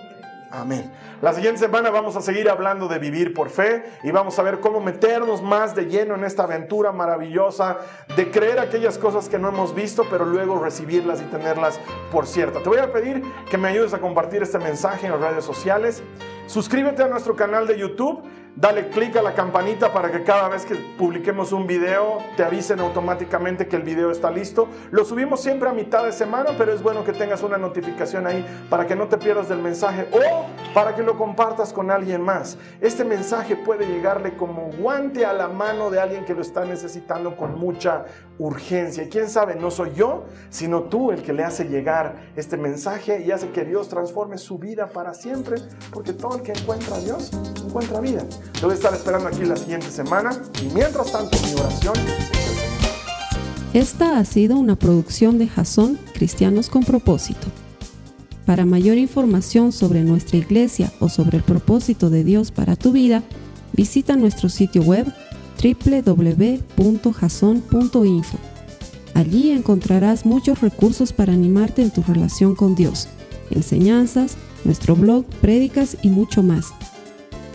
Amén. La siguiente semana vamos a seguir hablando de vivir por fe y vamos a ver cómo meternos más de lleno en esta aventura maravillosa de creer aquellas cosas que no hemos visto, pero luego recibirlas y tenerlas por cierta. Te voy a pedir que me ayudes a compartir este mensaje en las redes sociales. Suscríbete a nuestro canal de YouTube Dale clic a la campanita para que cada vez que publiquemos un video te avisen automáticamente que el video está listo. Lo subimos siempre a mitad de semana, pero es bueno que tengas una notificación ahí para que no te pierdas del mensaje o para que lo compartas con alguien más. Este mensaje puede llegarle como guante a la mano de alguien que lo está necesitando con mucha urgencia. Y quién sabe, no soy yo, sino tú el que le hace llegar este mensaje y hace que Dios transforme su vida para siempre, porque todo el que encuentra a Dios encuentra vida. Te voy a estar esperando aquí la siguiente semana y mientras tanto mi oración Esta ha sido una producción de Jason Cristianos con Propósito. Para mayor información sobre nuestra iglesia o sobre el propósito de Dios para tu vida, visita nuestro sitio web www.jason.info. Allí encontrarás muchos recursos para animarte en tu relación con Dios, enseñanzas, nuestro blog, prédicas y mucho más.